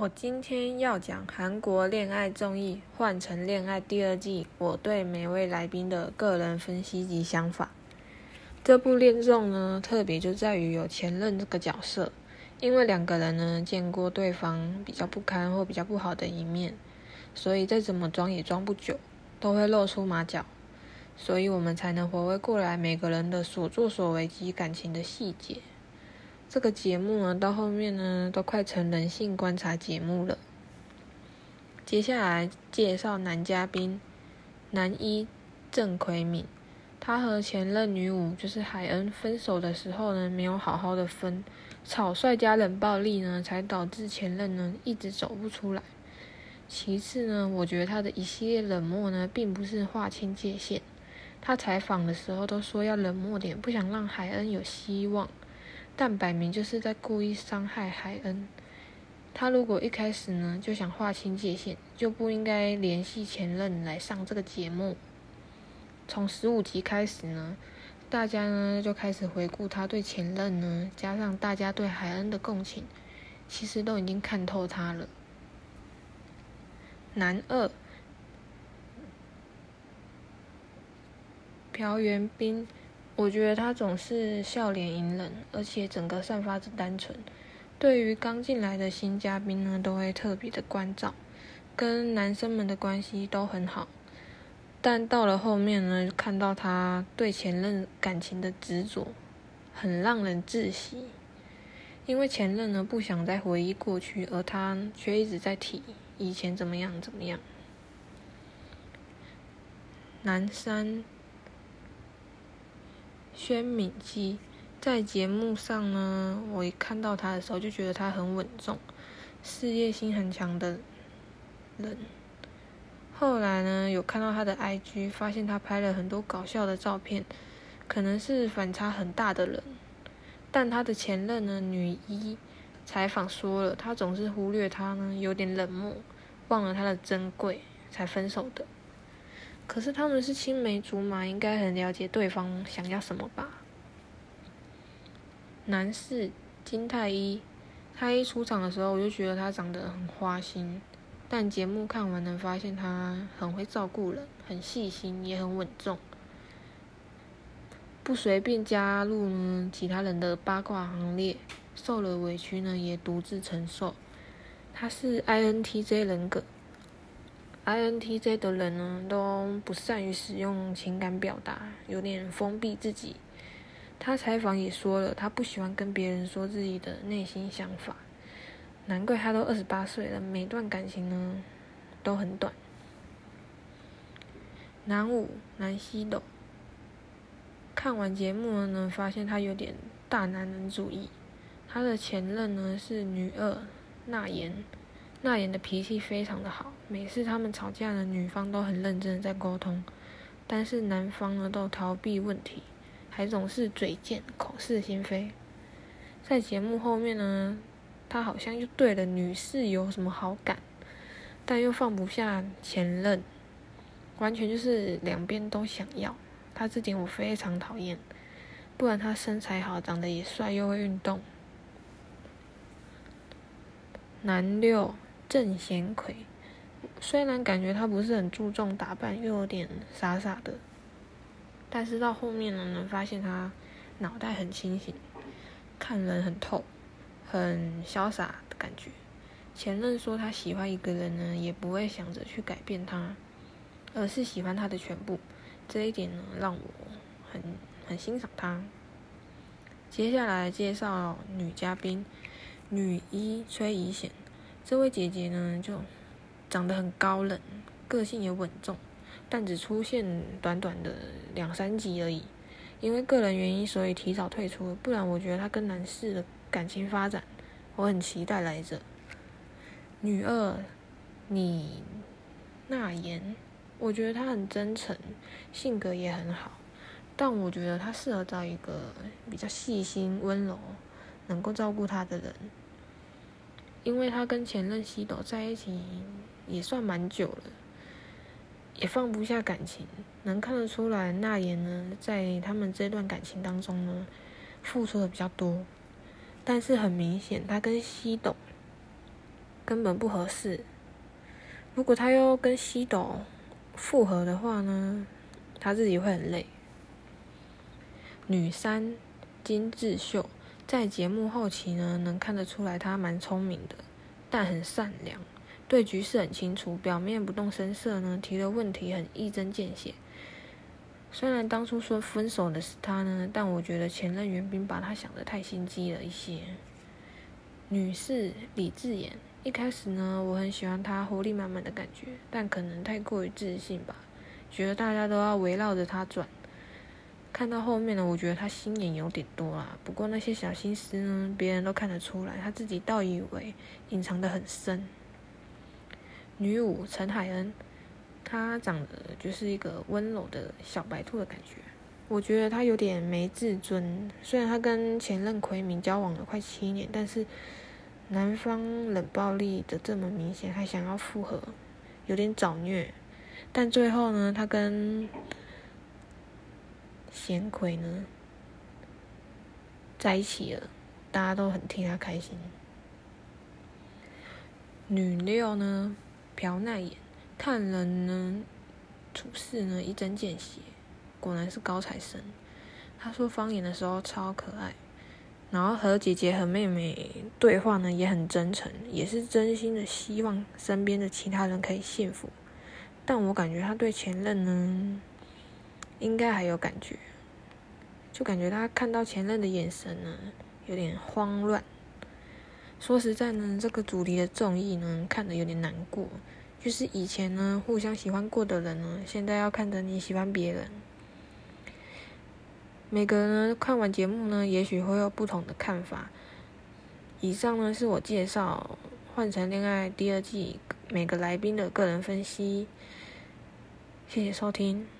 我今天要讲韩国恋爱综艺《换成恋爱》第二季，我对每位来宾的个人分析及想法。这部恋综呢，特别就在于有前任这个角色，因为两个人呢见过对方比较不堪或比较不好的一面，所以再怎么装也装不久，都会露出马脚，所以我们才能回味过来每个人的所作所为及感情的细节。这个节目呢，到后面呢，都快成人性观察节目了。接下来介绍男嘉宾，男一郑奎敏，他和前任女五就是海恩分手的时候呢，没有好好的分，草率加冷暴力呢，才导致前任呢一直走不出来。其次呢，我觉得他的一系列冷漠呢，并不是划清界限，他采访的时候都说要冷漠点，不想让海恩有希望。但摆明就是在故意伤害海恩。他如果一开始呢就想划清界限，就不应该联系前任来上这个节目。从十五集开始呢，大家呢就开始回顾他对前任呢，加上大家对海恩的共情，其实都已经看透他了。男二朴元斌。我觉得他总是笑脸迎人，而且整个散发着单纯。对于刚进来的新嘉宾呢，都会特别的关照，跟男生们的关系都很好。但到了后面呢，看到他对前任感情的执着，很让人窒息。因为前任呢不想再回忆过去，而他却一直在提以前怎么样怎么样。南山。宣敏基在节目上呢，我一看到他的时候就觉得他很稳重，事业心很强的人。后来呢，有看到他的 IG，发现他拍了很多搞笑的照片，可能是反差很大的人。但他的前任呢，女一采访说了，他总是忽略他呢，有点冷漠，忘了他的珍贵，才分手的。可是他们是青梅竹马，应该很了解对方想要什么吧？男士金太一，他一出场的时候，我就觉得他长得很花心，但节目看完能发现他很会照顾人，很细心，也很稳重，不随便加入呢其他人的八卦行列，受了委屈呢也独自承受。他是 INTJ 人格。INTJ 的人呢，都不善于使用情感表达，有点封闭自己。他采访也说了，他不喜欢跟别人说自己的内心想法。难怪他都二十八岁了，每段感情呢都很短。男五南希斗，看完节目呢，发现他有点大男人主义。他的前任呢是女二娜妍。那言的脾气非常的好，每次他们吵架呢，女方都很认真的在沟通，但是男方呢都逃避问题，还总是嘴贱、口是心非。在节目后面呢，他好像又对了女士有什么好感，但又放不下前任，完全就是两边都想要。他这点我非常讨厌，不然他身材好，长得也帅，又会运动。男六。郑贤奎，虽然感觉他不是很注重打扮，又有点傻傻的，但是到后面呢，能发现他脑袋很清醒，看人很透，很潇洒的感觉。前任说他喜欢一个人呢，也不会想着去改变他，而是喜欢他的全部。这一点呢，让我很很欣赏他。接下来介绍女嘉宾，女一崔怡贤。这位姐姐呢，就长得很高冷，个性也稳重，但只出现短短的两三集而已。因为个人原因，所以提早退出。不然，我觉得她跟男士的感情发展，我很期待来着。女二，你那言，我觉得她很真诚，性格也很好，但我觉得她适合找一个比较细心、温柔，能够照顾她的人。因为他跟前任西斗在一起也算蛮久了，也放不下感情，能看得出来那言呢在他们这段感情当中呢付出的比较多，但是很明显他跟西斗根本不合适。如果他要跟西斗复合的话呢，他自己会很累。女三金智秀在节目后期呢，能看得出来他蛮聪明的，但很善良，对局势很清楚，表面不动声色呢，提的问题很一针见血。虽然当初说分手的是他呢，但我觉得前任袁冰把他想的太心机了一些。女士李智妍，一开始呢，我很喜欢她活力满满的感觉，但可能太过于自信吧，觉得大家都要围绕着她转。看到后面呢，我觉得她心眼有点多啦。不过那些小心思呢，别人都看得出来，她自己倒以为隐藏的很深。女五陈海恩。她长得就是一个温柔的小白兔的感觉，我觉得她有点没自尊。虽然她跟前任奎明交往了快七年，但是男方冷暴力的这么明显，还想要复合，有点找虐。但最后呢，她跟贤奎呢在一起了，大家都很替她开心。女六呢，朴奈妍。看人呢，处事呢一针见血，果然是高材生。他说方言的时候超可爱，然后和姐姐和妹妹对话呢也很真诚，也是真心的希望身边的其他人可以幸福。但我感觉他对前任呢，应该还有感觉，就感觉他看到前任的眼神呢有点慌乱。说实在呢，这个主题的综艺呢看得有点难过。就是以前呢，互相喜欢过的人呢，现在要看着你喜欢别人。每个人看完节目呢，也许会有不同的看法。以上呢是我介绍《换成恋爱》第二季每个来宾的个人分析。谢谢收听。